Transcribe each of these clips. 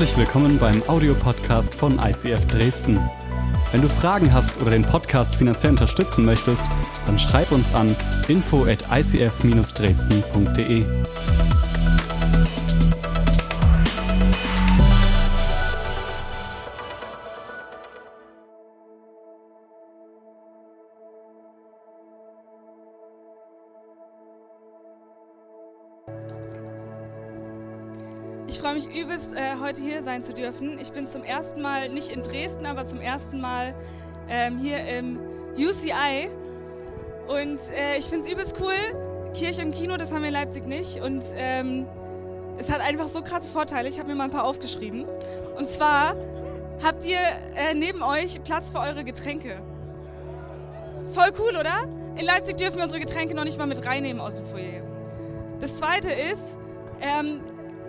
Herzlich willkommen beim Audiopodcast von ICF Dresden. Wenn du Fragen hast oder den Podcast finanziell unterstützen möchtest, dann schreib uns an info at icf-dresden.de. heute hier sein zu dürfen. Ich bin zum ersten Mal nicht in Dresden, aber zum ersten Mal ähm, hier im UCI. Und äh, ich finde es übelst cool. Kirche und Kino, das haben wir in Leipzig nicht. Und ähm, es hat einfach so krasse Vorteile. Ich habe mir mal ein paar aufgeschrieben. Und zwar habt ihr äh, neben euch Platz für eure Getränke. Voll cool, oder? In Leipzig dürfen wir unsere Getränke noch nicht mal mit reinnehmen aus dem Foyer. Das zweite ist, ähm,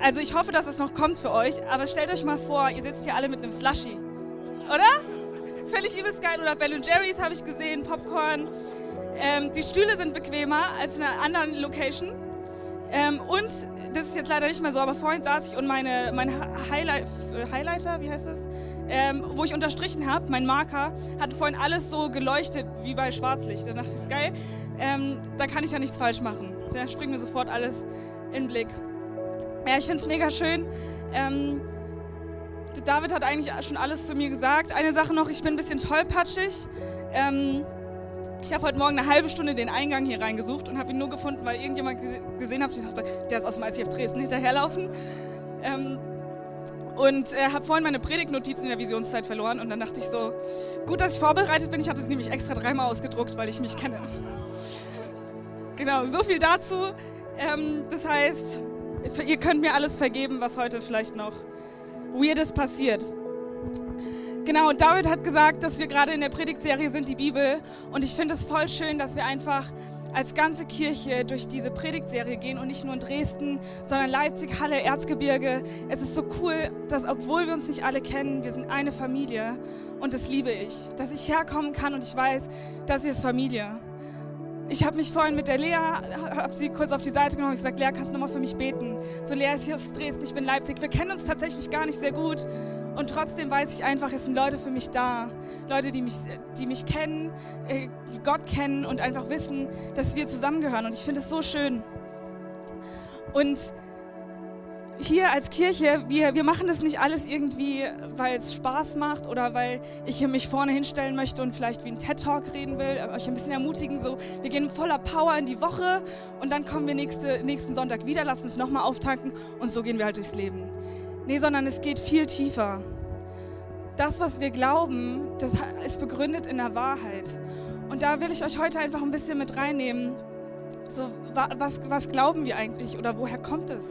also ich hoffe, dass es noch kommt für euch, aber stellt euch mal vor, ihr sitzt hier alle mit einem Slushy. Oder? Völlig übelst geil. Oder Ben Jerry's habe ich gesehen, Popcorn. Ähm, die Stühle sind bequemer als in einer anderen Location. Ähm, und das ist jetzt leider nicht mehr so, aber vorhin saß ich und meine, mein Highlight, äh, Highlighter, wie heißt das? Ähm, wo ich unterstrichen habe, mein Marker, hat vorhin alles so geleuchtet wie bei Schwarzlicht. Da dachte ich, ist geil. Ähm, da kann ich ja nichts falsch machen. Da springt mir sofort alles in den Blick. Ja, ich finde es mega schön. Ähm, David hat eigentlich schon alles zu mir gesagt. Eine Sache noch, ich bin ein bisschen tollpatschig. Ähm, ich habe heute Morgen eine halbe Stunde den Eingang hier reingesucht und habe ihn nur gefunden, weil irgendjemand gesehen hat, ich dachte, der ist aus dem ICF Dresden hinterherlaufen. Ähm, und äh, habe vorhin meine Predigtnotizen in der Visionszeit verloren und dann dachte ich so, gut, dass ich vorbereitet bin. Ich hatte es nämlich extra dreimal ausgedruckt, weil ich mich kenne. Genau, so viel dazu. Ähm, das heißt, ihr könnt mir alles vergeben, was heute vielleicht noch Weirdes passiert. Genau, David hat gesagt, dass wir gerade in der Predigtserie sind, die Bibel. Und ich finde es voll schön, dass wir einfach als ganze Kirche durch diese Predigtserie gehen und nicht nur in Dresden, sondern Leipzig, Halle, Erzgebirge. Es ist so cool, dass obwohl wir uns nicht alle kennen, wir sind eine Familie und das liebe ich, dass ich herkommen kann und ich weiß, das hier ist Familie. Ich habe mich vorhin mit der Lea, habe sie kurz auf die Seite genommen und gesagt, Lea, kannst du nochmal für mich beten? So, Lea ist hier aus Dresden, ich bin Leipzig. Wir kennen uns tatsächlich gar nicht sehr gut. Und trotzdem weiß ich einfach, es sind Leute für mich da. Leute, die mich, die mich kennen, äh, die Gott kennen und einfach wissen, dass wir zusammengehören. Und ich finde es so schön. Und hier als Kirche, wir, wir machen das nicht alles irgendwie, weil es Spaß macht oder weil ich hier mich vorne hinstellen möchte und vielleicht wie ein TED-Talk reden will, euch ein bisschen ermutigen. So, wir gehen voller Power in die Woche und dann kommen wir nächste, nächsten Sonntag wieder, lassen uns nochmal auftanken und so gehen wir halt durchs Leben. Nee, sondern es geht viel tiefer. Das, was wir glauben, das ist begründet in der Wahrheit. Und da will ich euch heute einfach ein bisschen mit reinnehmen. So, was, was glauben wir eigentlich oder woher kommt es?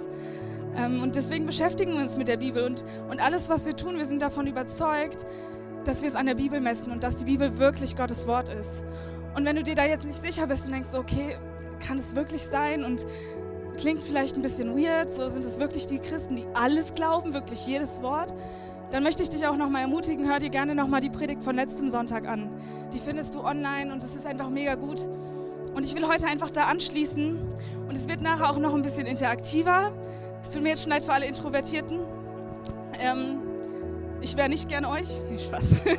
Ähm, und deswegen beschäftigen wir uns mit der Bibel und, und alles, was wir tun, wir sind davon überzeugt, dass wir es an der Bibel messen und dass die Bibel wirklich Gottes Wort ist. Und wenn du dir da jetzt nicht sicher bist und denkst, okay, kann es wirklich sein und klingt vielleicht ein bisschen weird, so sind es wirklich die Christen, die alles glauben, wirklich jedes Wort, dann möchte ich dich auch nochmal ermutigen, hör dir gerne nochmal die Predigt von letztem Sonntag an. Die findest du online und es ist einfach mega gut. Und ich will heute einfach da anschließen und es wird nachher auch noch ein bisschen interaktiver. Es tut mir jetzt schon leid für alle Introvertierten. Ähm, ich wäre nicht gern euch. Nee, Spaß.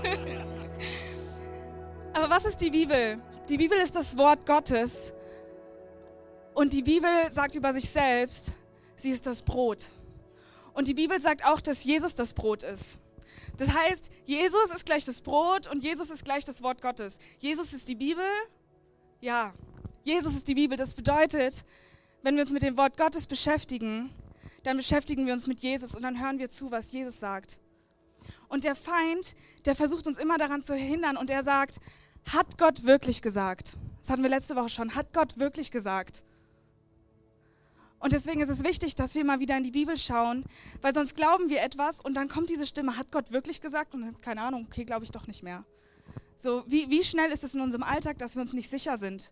Aber was ist die Bibel? Die Bibel ist das Wort Gottes. Und die Bibel sagt über sich selbst, sie ist das Brot. Und die Bibel sagt auch, dass Jesus das Brot ist. Das heißt, Jesus ist gleich das Brot und Jesus ist gleich das Wort Gottes. Jesus ist die Bibel. Ja, Jesus ist die Bibel. Das bedeutet, wenn wir uns mit dem Wort Gottes beschäftigen, dann beschäftigen wir uns mit Jesus und dann hören wir zu, was Jesus sagt. Und der Feind, der versucht uns immer daran zu hindern und er sagt, hat Gott wirklich gesagt? Das hatten wir letzte Woche schon. Hat Gott wirklich gesagt? Und deswegen ist es wichtig, dass wir mal wieder in die Bibel schauen, weil sonst glauben wir etwas und dann kommt diese Stimme, hat Gott wirklich gesagt? Und dann, keine Ahnung, okay, glaube ich doch nicht mehr. So, wie, wie schnell ist es in unserem Alltag, dass wir uns nicht sicher sind?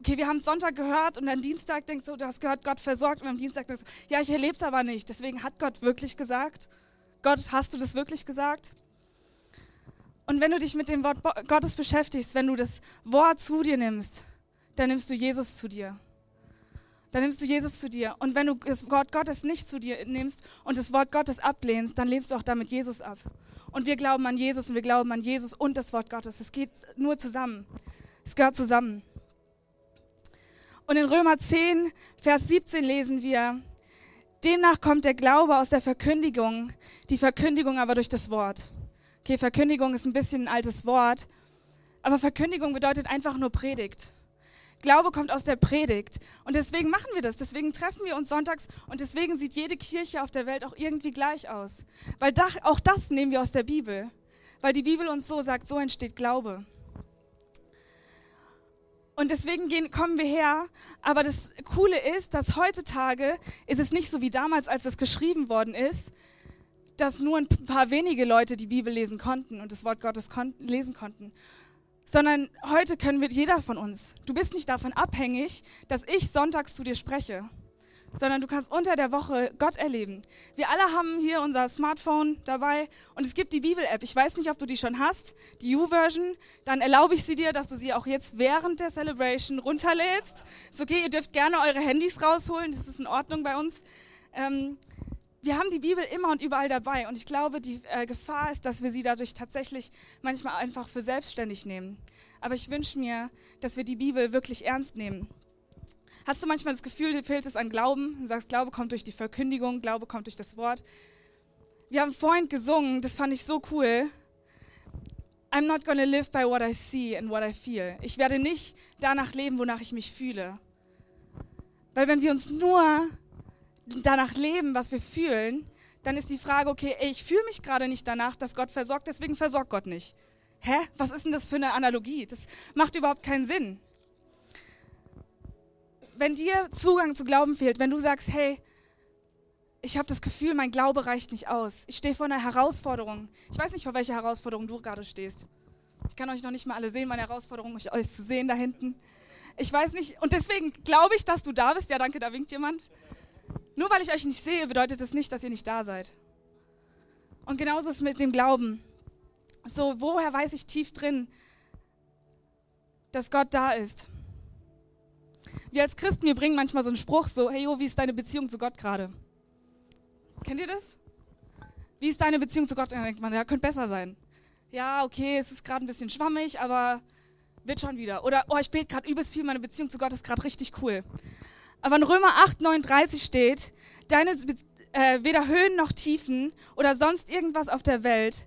Okay, wir haben Sonntag gehört und am Dienstag denkst du, du hast gehört, Gott versorgt und am Dienstag denkst du, ja, ich erlebe es aber nicht. Deswegen hat Gott wirklich gesagt. Gott, hast du das wirklich gesagt? Und wenn du dich mit dem Wort Gottes beschäftigst, wenn du das Wort zu dir nimmst, dann nimmst du Jesus zu dir. dann nimmst du Jesus zu dir. Und wenn du das Wort Gottes nicht zu dir nimmst und das Wort Gottes ablehnst, dann lehnst du auch damit Jesus ab. Und wir glauben an Jesus und wir glauben an Jesus und das Wort Gottes. Es geht nur zusammen. Es gehört zusammen. Und in Römer 10, Vers 17 lesen wir, demnach kommt der Glaube aus der Verkündigung, die Verkündigung aber durch das Wort. Okay, Verkündigung ist ein bisschen ein altes Wort, aber Verkündigung bedeutet einfach nur Predigt. Glaube kommt aus der Predigt. Und deswegen machen wir das. Deswegen treffen wir uns sonntags und deswegen sieht jede Kirche auf der Welt auch irgendwie gleich aus. Weil auch das nehmen wir aus der Bibel. Weil die Bibel uns so sagt, so entsteht Glaube. Und deswegen gehen, kommen wir her. Aber das Coole ist, dass heutzutage ist es nicht so wie damals, als das geschrieben worden ist, dass nur ein paar wenige Leute die Bibel lesen konnten und das Wort Gottes kon lesen konnten. Sondern heute können wir, jeder von uns, du bist nicht davon abhängig, dass ich sonntags zu dir spreche sondern du kannst unter der Woche Gott erleben. Wir alle haben hier unser Smartphone dabei und es gibt die Bibel-App. Ich weiß nicht, ob du die schon hast, die U-Version. Dann erlaube ich sie dir, dass du sie auch jetzt während der Celebration runterlädst. Ist okay, ihr dürft gerne eure Handys rausholen, das ist in Ordnung bei uns. Ähm, wir haben die Bibel immer und überall dabei und ich glaube, die äh, Gefahr ist, dass wir sie dadurch tatsächlich manchmal einfach für selbstständig nehmen. Aber ich wünsche mir, dass wir die Bibel wirklich ernst nehmen. Hast du manchmal das Gefühl, dir fehlt es an Glauben? Du sagst, Glaube kommt durch die Verkündigung, Glaube kommt durch das Wort. Wir haben vorhin gesungen, das fand ich so cool. I'm not gonna live by what I see and what I feel. Ich werde nicht danach leben, wonach ich mich fühle. Weil wenn wir uns nur danach leben, was wir fühlen, dann ist die Frage, okay, ey, ich fühle mich gerade nicht danach, dass Gott versorgt, deswegen versorgt Gott nicht. Hä? Was ist denn das für eine Analogie? Das macht überhaupt keinen Sinn wenn dir Zugang zu Glauben fehlt, wenn du sagst, hey, ich habe das Gefühl, mein Glaube reicht nicht aus. Ich stehe vor einer Herausforderung. Ich weiß nicht, vor welcher Herausforderung du gerade stehst. Ich kann euch noch nicht mal alle sehen, meine Herausforderung, euch zu sehen da hinten. Ich weiß nicht, und deswegen glaube ich, dass du da bist. Ja, danke, da winkt jemand. Nur weil ich euch nicht sehe, bedeutet das nicht, dass ihr nicht da seid. Und genauso ist es mit dem Glauben. So, woher weiß ich tief drin, dass Gott da ist? Wir als Christen, wir bringen manchmal so einen Spruch so, hey Jo, wie ist deine Beziehung zu Gott gerade? Kennt ihr das? Wie ist deine Beziehung zu Gott? dann denkt man, ja, könnte besser sein. Ja, okay, es ist gerade ein bisschen schwammig, aber wird schon wieder. Oder, oh, ich bete gerade übelst viel, meine Beziehung zu Gott ist gerade richtig cool. Aber in Römer 8, 39 steht, deine, äh, weder Höhen noch Tiefen oder sonst irgendwas auf der Welt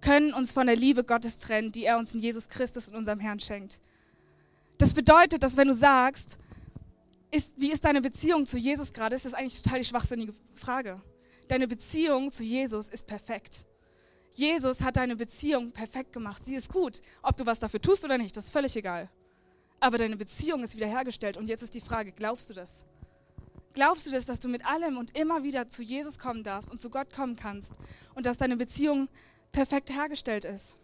können uns von der Liebe Gottes trennen, die er uns in Jesus Christus und unserem Herrn schenkt. Das bedeutet, dass wenn du sagst, ist, wie ist deine Beziehung zu Jesus gerade, ist das eigentlich total die schwachsinnige Frage. Deine Beziehung zu Jesus ist perfekt. Jesus hat deine Beziehung perfekt gemacht. Sie ist gut. Ob du was dafür tust oder nicht, das ist völlig egal. Aber deine Beziehung ist wiederhergestellt. Und jetzt ist die Frage, glaubst du das? Glaubst du das, dass du mit allem und immer wieder zu Jesus kommen darfst und zu Gott kommen kannst und dass deine Beziehung perfekt hergestellt ist?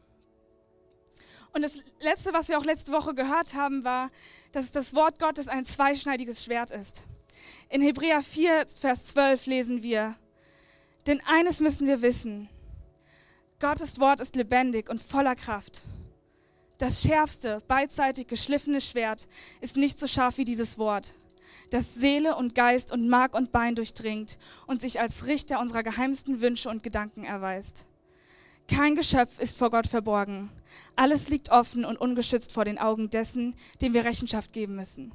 Und das Letzte, was wir auch letzte Woche gehört haben, war, dass das Wort Gottes ein zweischneidiges Schwert ist. In Hebräer 4, Vers 12 lesen wir, denn eines müssen wir wissen, Gottes Wort ist lebendig und voller Kraft. Das schärfste, beidseitig geschliffene Schwert ist nicht so scharf wie dieses Wort, das Seele und Geist und Mark und Bein durchdringt und sich als Richter unserer geheimsten Wünsche und Gedanken erweist. Kein Geschöpf ist vor Gott verborgen. Alles liegt offen und ungeschützt vor den Augen dessen, dem wir Rechenschaft geben müssen.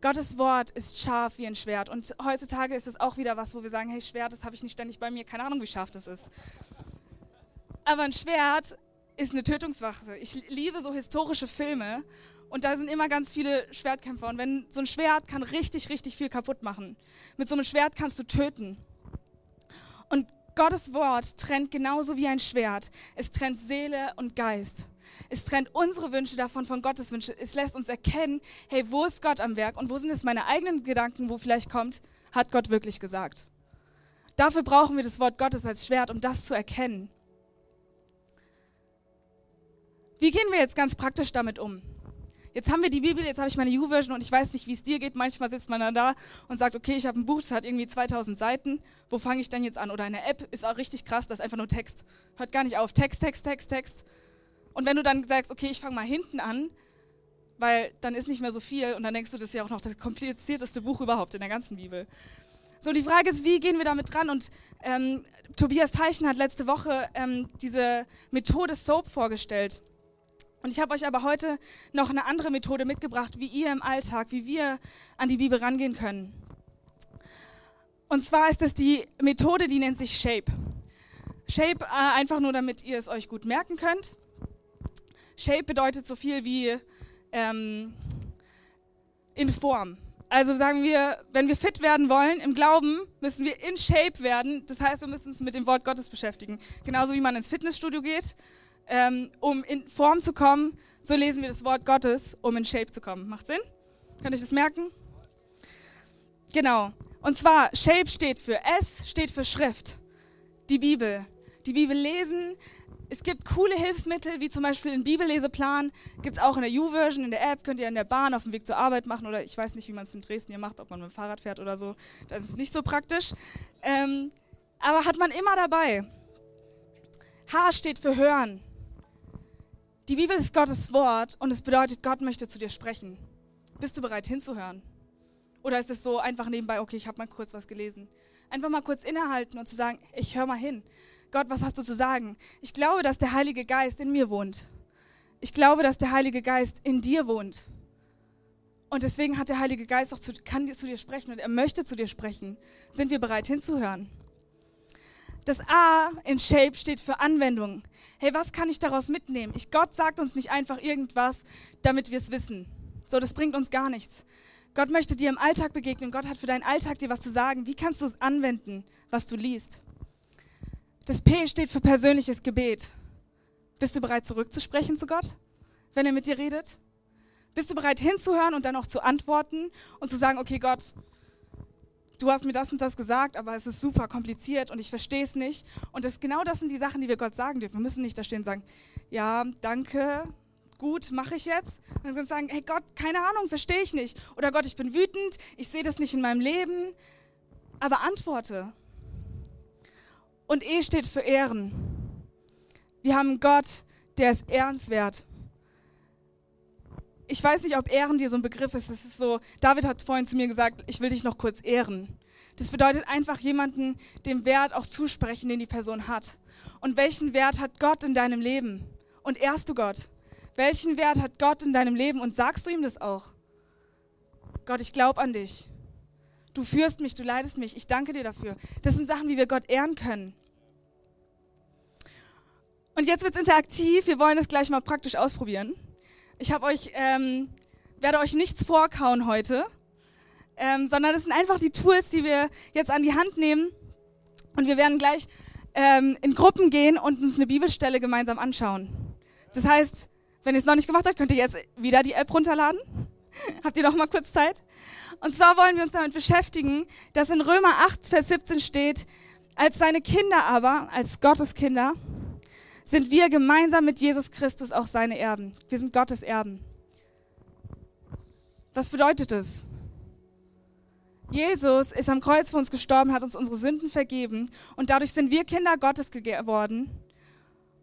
Gottes Wort ist scharf wie ein Schwert. Und heutzutage ist es auch wieder was, wo wir sagen, hey, Schwert, das habe ich nicht ständig bei mir. Keine Ahnung, wie scharf das ist. Aber ein Schwert ist eine Tötungswaffe. Ich liebe so historische Filme und da sind immer ganz viele Schwertkämpfer. Und wenn so ein Schwert kann richtig, richtig viel kaputt machen. Mit so einem Schwert kannst du töten. Und Gottes Wort trennt genauso wie ein Schwert. Es trennt Seele und Geist. Es trennt unsere Wünsche davon von Gottes Wünsche. Es lässt uns erkennen, hey, wo ist Gott am Werk und wo sind es meine eigenen Gedanken, wo vielleicht kommt, hat Gott wirklich gesagt. Dafür brauchen wir das Wort Gottes als Schwert, um das zu erkennen. Wie gehen wir jetzt ganz praktisch damit um? Jetzt haben wir die Bibel, jetzt habe ich meine U-Version und ich weiß nicht, wie es dir geht. Manchmal sitzt man dann da und sagt, okay, ich habe ein Buch, das hat irgendwie 2000 Seiten. Wo fange ich denn jetzt an? Oder eine App ist auch richtig krass, das ist einfach nur Text. Hört gar nicht auf. Text, Text, Text, Text. Und wenn du dann sagst, okay, ich fange mal hinten an weil dann ist nicht mehr so viel und dann denkst du, das ist ja auch noch das komplizierteste Buch überhaupt in der ganzen Bibel. So, die Frage ist, wie gehen wir damit dran? Und ähm, Tobias Teichen hat letzte Woche ähm, diese Methode SOAP vorgestellt. Und ich habe euch aber heute noch eine andere Methode mitgebracht, wie ihr im Alltag, wie wir an die Bibel rangehen können. Und zwar ist es die Methode, die nennt sich Shape. Shape äh, einfach nur, damit ihr es euch gut merken könnt. Shape bedeutet so viel wie ähm, in Form. Also sagen wir, wenn wir fit werden wollen im Glauben, müssen wir in Shape werden. Das heißt, wir müssen uns mit dem Wort Gottes beschäftigen. Genauso wie man ins Fitnessstudio geht, ähm, um in Form zu kommen, so lesen wir das Wort Gottes, um in Shape zu kommen. Macht Sinn? Könnt ihr das merken? Genau. Und zwar, Shape steht für S, steht für Schrift. Die Bibel. Die Bibel lesen, es gibt coole Hilfsmittel, wie zum Beispiel den Bibelleseplan. Gibt es auch in der U-Version, in der App, könnt ihr in der Bahn auf dem Weg zur Arbeit machen oder ich weiß nicht, wie man es in Dresden hier macht, ob man mit dem Fahrrad fährt oder so. Das ist nicht so praktisch. Ähm, aber hat man immer dabei. H steht für hören. Die Bibel ist Gottes Wort und es bedeutet, Gott möchte zu dir sprechen. Bist du bereit hinzuhören? Oder ist es so einfach nebenbei, okay, ich habe mal kurz was gelesen? Einfach mal kurz innehalten und zu sagen, ich höre mal hin. Gott, was hast du zu sagen? Ich glaube, dass der Heilige Geist in mir wohnt. Ich glaube, dass der Heilige Geist in dir wohnt. Und deswegen hat der Heilige Geist auch zu, kann zu dir sprechen und er möchte zu dir sprechen. Sind wir bereit hinzuhören? Das A in Shape steht für Anwendung. Hey, was kann ich daraus mitnehmen? Ich, Gott sagt uns nicht einfach irgendwas, damit wir es wissen. So, das bringt uns gar nichts. Gott möchte dir im Alltag begegnen. Gott hat für deinen Alltag dir was zu sagen. Wie kannst du es anwenden, was du liest? Das P steht für persönliches Gebet. Bist du bereit, zurückzusprechen zu Gott, wenn er mit dir redet? Bist du bereit, hinzuhören und dann auch zu antworten und zu sagen, okay, Gott, du hast mir das und das gesagt, aber es ist super kompliziert und ich verstehe es nicht. Und das, genau das sind die Sachen, die wir Gott sagen dürfen. Wir müssen nicht da stehen und sagen, ja, danke, gut, mache ich jetzt. Und dann sagen, hey Gott, keine Ahnung, verstehe ich nicht. Oder Gott, ich bin wütend, ich sehe das nicht in meinem Leben. Aber antworte. Und E steht für Ehren. Wir haben einen Gott, der ist ehrenswert. Ich weiß nicht, ob Ehren dir so ein Begriff ist. Es ist so, David hat vorhin zu mir gesagt, ich will dich noch kurz ehren. Das bedeutet einfach jemanden dem Wert auch zusprechen, den die Person hat. Und welchen Wert hat Gott in deinem Leben? Und ehrst du Gott? Welchen Wert hat Gott in deinem Leben? Und sagst du ihm das auch? Gott, ich glaube an dich. Du führst mich, du leidest mich. Ich danke dir dafür. Das sind Sachen, wie wir Gott ehren können. Und jetzt wird es interaktiv. Wir wollen es gleich mal praktisch ausprobieren. Ich habe euch, ähm, werde euch nichts vorkauen heute, ähm, sondern es sind einfach die Tools, die wir jetzt an die Hand nehmen. Und wir werden gleich ähm, in Gruppen gehen und uns eine Bibelstelle gemeinsam anschauen. Das heißt, wenn ihr es noch nicht gemacht habt, könnt ihr jetzt wieder die App runterladen. Habt ihr noch mal kurz Zeit? Und zwar wollen wir uns damit beschäftigen, dass in Römer 8, Vers 17 steht, als seine Kinder aber, als Gottes Kinder, sind wir gemeinsam mit Jesus Christus auch seine Erben. Wir sind Gottes Erben. Was bedeutet das? Jesus ist am Kreuz für uns gestorben, hat uns unsere Sünden vergeben und dadurch sind wir Kinder Gottes geworden.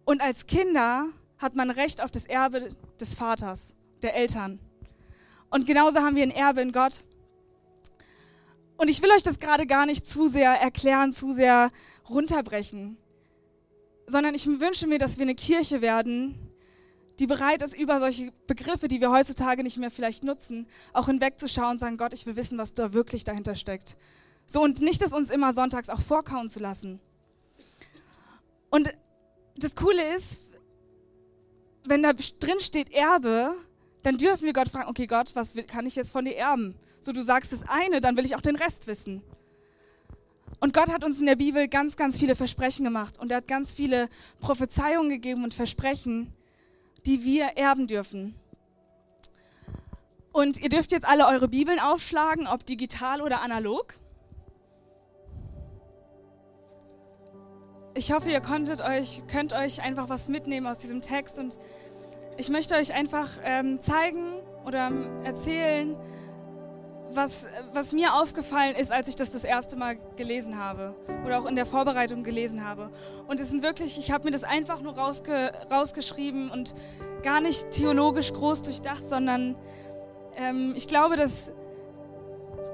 Und als Kinder hat man Recht auf das Erbe des Vaters, der Eltern. Und genauso haben wir ein Erbe in Gott. Und ich will euch das gerade gar nicht zu sehr erklären, zu sehr runterbrechen, sondern ich wünsche mir, dass wir eine Kirche werden, die bereit ist, über solche Begriffe, die wir heutzutage nicht mehr vielleicht nutzen, auch hinwegzuschauen und sagen, Gott, ich will wissen, was da wirklich dahinter steckt. So und nicht, das uns immer sonntags auch vorkauen zu lassen. Und das Coole ist, wenn da drin steht Erbe, dann dürfen wir Gott fragen, okay Gott, was kann ich jetzt von dir erben? So, du sagst das eine, dann will ich auch den Rest wissen. Und Gott hat uns in der Bibel ganz, ganz viele Versprechen gemacht und er hat ganz viele Prophezeiungen gegeben und Versprechen, die wir erben dürfen. Und ihr dürft jetzt alle eure Bibeln aufschlagen, ob digital oder analog. Ich hoffe, ihr konntet euch, könnt euch einfach was mitnehmen aus diesem Text und ich möchte euch einfach ähm, zeigen oder erzählen, was, was mir aufgefallen ist, als ich das das erste Mal gelesen habe oder auch in der Vorbereitung gelesen habe. Und es sind wirklich, ich habe mir das einfach nur rausge, rausgeschrieben und gar nicht theologisch groß durchdacht, sondern ähm, ich glaube, dass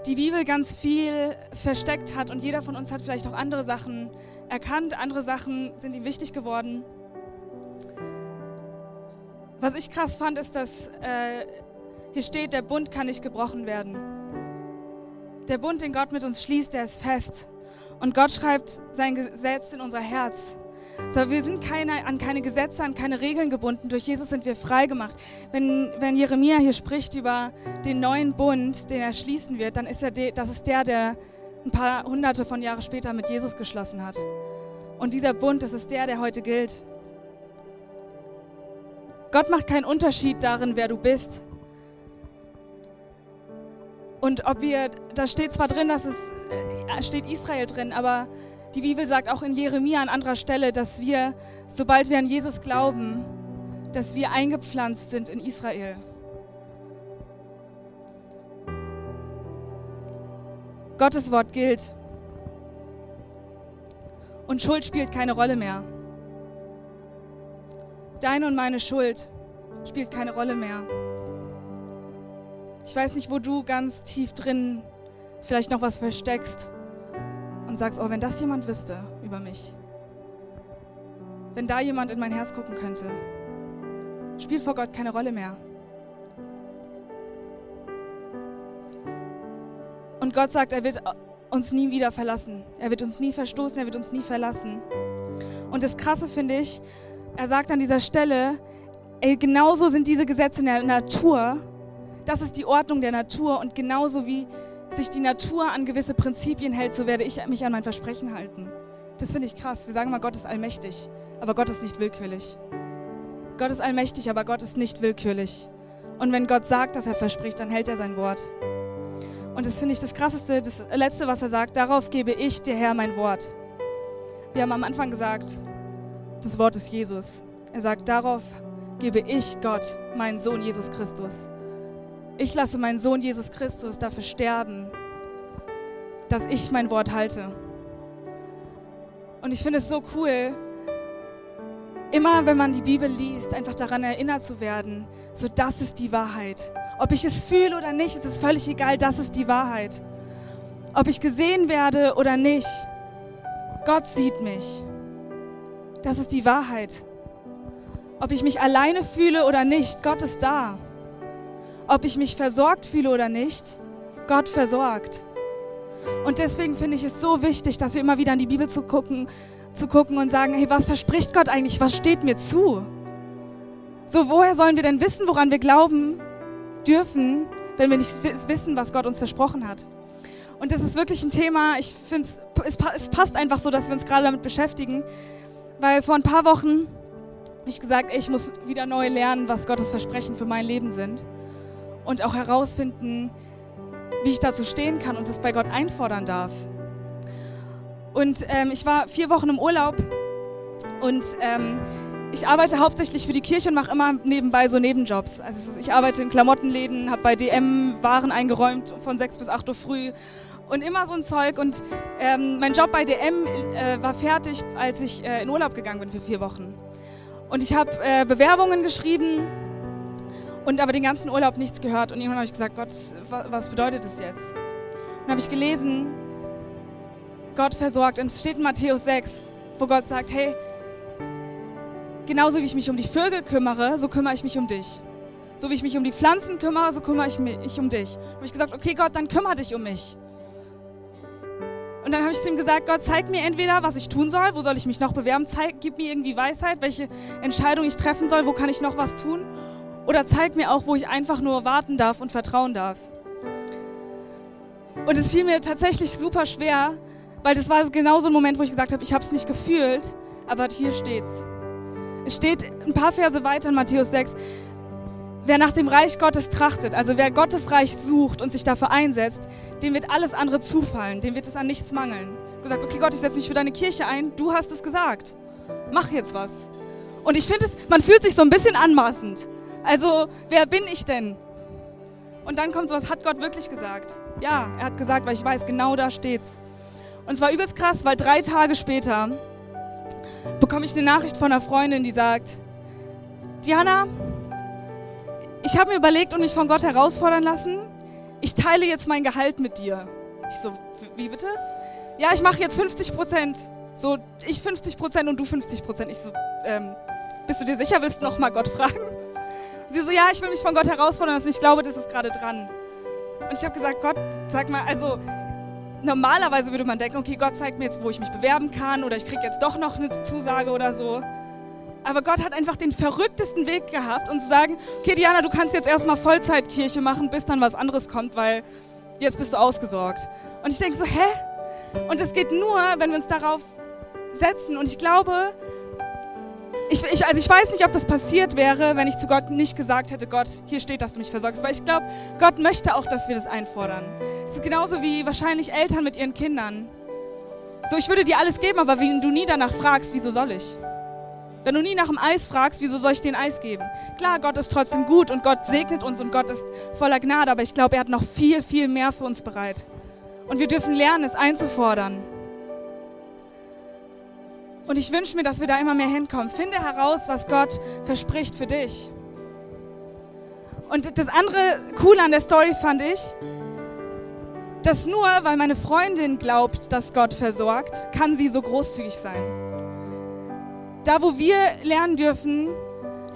die Bibel ganz viel versteckt hat und jeder von uns hat vielleicht auch andere Sachen erkannt, andere Sachen sind ihm wichtig geworden. Was ich krass fand, ist, dass äh, hier steht, der Bund kann nicht gebrochen werden. Der Bund, den Gott mit uns schließt, der ist fest. Und Gott schreibt sein Gesetz in unser Herz. So, wir sind keine, an keine Gesetze, an keine Regeln gebunden. Durch Jesus sind wir frei gemacht. Wenn, wenn Jeremia hier spricht über den neuen Bund, den er schließen wird, dann ist er de, das ist der, der ein paar hunderte von Jahren später mit Jesus geschlossen hat. Und dieser Bund, das ist der, der heute gilt. Gott macht keinen Unterschied darin, wer du bist. Und ob wir, da steht zwar drin, dass es äh, steht Israel drin, aber die Bibel sagt auch in Jeremia an anderer Stelle, dass wir, sobald wir an Jesus glauben, dass wir eingepflanzt sind in Israel. Gottes Wort gilt. Und Schuld spielt keine Rolle mehr. Deine und meine Schuld spielt keine Rolle mehr. Ich weiß nicht, wo du ganz tief drin vielleicht noch was versteckst und sagst, oh, wenn das jemand wüsste über mich, wenn da jemand in mein Herz gucken könnte, spielt vor Gott keine Rolle mehr. Und Gott sagt, er wird uns nie wieder verlassen. Er wird uns nie verstoßen, er wird uns nie verlassen. Und das Krasse finde ich, er sagt an dieser Stelle, ey, genauso sind diese Gesetze in der Natur. Das ist die Ordnung der Natur und genauso wie sich die Natur an gewisse Prinzipien hält, so werde ich mich an mein Versprechen halten. Das finde ich krass. Wir sagen mal, Gott ist allmächtig, aber Gott ist nicht willkürlich. Gott ist allmächtig, aber Gott ist nicht willkürlich. Und wenn Gott sagt, dass er verspricht, dann hält er sein Wort. Und das finde ich das Krasseste, das Letzte, was er sagt, darauf gebe ich dir Herr mein Wort. Wir haben am Anfang gesagt, das Wort ist Jesus. Er sagt, darauf gebe ich Gott, meinen Sohn Jesus Christus. Ich lasse meinen Sohn Jesus Christus dafür sterben, dass ich mein Wort halte. Und ich finde es so cool, immer wenn man die Bibel liest, einfach daran erinnert zu werden, so das ist die Wahrheit. Ob ich es fühle oder nicht, ist es völlig egal, das ist die Wahrheit. Ob ich gesehen werde oder nicht, Gott sieht mich. Das ist die Wahrheit. Ob ich mich alleine fühle oder nicht, Gott ist da. Ob ich mich versorgt fühle oder nicht, Gott versorgt. Und deswegen finde ich es so wichtig, dass wir immer wieder in die Bibel zu gucken, zu gucken und sagen, hey, was verspricht Gott eigentlich? Was steht mir zu? So, woher sollen wir denn wissen, woran wir glauben dürfen, wenn wir nicht wissen, was Gott uns versprochen hat? Und das ist wirklich ein Thema, ich finde es passt einfach so, dass wir uns gerade damit beschäftigen, weil vor ein paar Wochen habe ich gesagt, ey, ich muss wieder neu lernen, was Gottes Versprechen für mein Leben sind. Und auch herausfinden, wie ich dazu stehen kann und es bei Gott einfordern darf. Und ähm, ich war vier Wochen im Urlaub und ähm, ich arbeite hauptsächlich für die Kirche und mache immer nebenbei so Nebenjobs. Also ich arbeite in Klamottenläden, habe bei DM Waren eingeräumt von 6 bis 8 Uhr früh und immer so ein Zeug. Und ähm, mein Job bei DM äh, war fertig, als ich äh, in Urlaub gegangen bin für vier Wochen. Und ich habe äh, Bewerbungen geschrieben und aber den ganzen Urlaub nichts gehört. Und irgendwann habe ich gesagt, Gott, was bedeutet das jetzt? Und dann habe ich gelesen, Gott versorgt. Und es steht in Matthäus 6, wo Gott sagt, hey, genauso wie ich mich um die Vögel kümmere, so kümmere ich mich um dich. So wie ich mich um die Pflanzen kümmere, so kümmere ich mich um dich. Da habe ich gesagt, okay Gott, dann kümmere dich um mich. Und dann habe ich zu ihm gesagt, Gott, zeig mir entweder, was ich tun soll, wo soll ich mich noch bewerben, zeig, gib mir irgendwie Weisheit, welche Entscheidung ich treffen soll, wo kann ich noch was tun. Oder zeig mir auch, wo ich einfach nur warten darf und vertrauen darf. Und es fiel mir tatsächlich super schwer, weil das war genau so ein Moment, wo ich gesagt habe, ich habe es nicht gefühlt, aber hier steht's. Es steht ein paar Verse weiter in Matthäus 6, Wer nach dem Reich Gottes trachtet, also wer Gottes Reich sucht und sich dafür einsetzt, dem wird alles andere zufallen, dem wird es an nichts mangeln. Gesagt, okay Gott, ich setze mich für deine Kirche ein, du hast es gesagt. Mach jetzt was. Und ich finde es, man fühlt sich so ein bisschen anmaßend. Also, wer bin ich denn? Und dann kommt sowas, hat Gott wirklich gesagt? Ja, er hat gesagt, weil ich weiß, genau da steht's. Und es war übelst krass, weil drei Tage später bekomme ich eine Nachricht von einer Freundin, die sagt, Diana, ich habe mir überlegt und mich von Gott herausfordern lassen, ich teile jetzt mein Gehalt mit dir. Ich so, wie bitte? Ja, ich mache jetzt 50 Prozent. So, ich 50 Prozent und du 50 Prozent. Ich so, ähm, bist du dir sicher, willst du noch mal Gott fragen? Sie so, ja, ich will mich von Gott herausfordern lassen, ich glaube, das ist gerade dran. Und ich habe gesagt, Gott, sag mal, also normalerweise würde man denken, okay, Gott zeigt mir jetzt, wo ich mich bewerben kann oder ich kriege jetzt doch noch eine Zusage oder so. Aber Gott hat einfach den verrücktesten Weg gehabt und zu sagen, okay, Diana, du kannst jetzt erstmal Vollzeitkirche machen, bis dann was anderes kommt, weil jetzt bist du ausgesorgt. Und ich denke so, hä? Und es geht nur, wenn wir uns darauf setzen. Und ich glaube, ich, ich, also ich weiß nicht, ob das passiert wäre, wenn ich zu Gott nicht gesagt hätte, Gott, hier steht, dass du mich versorgst. Weil ich glaube, Gott möchte auch, dass wir das einfordern. Es ist genauso wie wahrscheinlich Eltern mit ihren Kindern. So, ich würde dir alles geben, aber wenn du nie danach fragst, wieso soll ich? Wenn du nie nach dem Eis fragst, wieso soll ich dir ein Eis geben? Klar, Gott ist trotzdem gut und Gott segnet uns und Gott ist voller Gnade, aber ich glaube, er hat noch viel, viel mehr für uns bereit. Und wir dürfen lernen, es einzufordern. Und ich wünsche mir, dass wir da immer mehr hinkommen. Finde heraus, was Gott verspricht für dich. Und das andere Coole an der Story fand ich, dass nur weil meine Freundin glaubt, dass Gott versorgt, kann sie so großzügig sein. Da, wo wir lernen dürfen,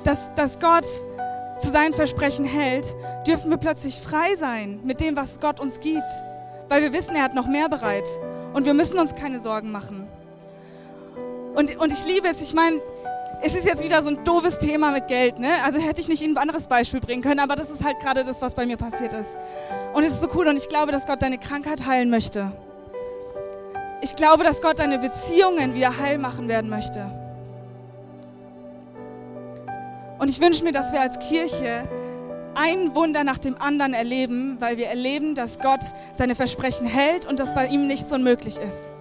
dass, dass Gott zu seinen Versprechen hält, dürfen wir plötzlich frei sein mit dem, was Gott uns gibt, weil wir wissen, er hat noch mehr bereit und wir müssen uns keine Sorgen machen. Und, und ich liebe es, ich meine, es ist jetzt wieder so ein doofes Thema mit Geld, ne? Also hätte ich nicht Ihnen ein anderes Beispiel bringen können, aber das ist halt gerade das, was bei mir passiert ist. Und es ist so cool und ich glaube, dass Gott deine Krankheit heilen möchte. Ich glaube, dass Gott deine Beziehungen wieder heil machen werden möchte. Und ich wünsche mir, dass wir als Kirche ein Wunder nach dem anderen erleben, weil wir erleben, dass Gott seine Versprechen hält und dass bei ihm nichts unmöglich ist.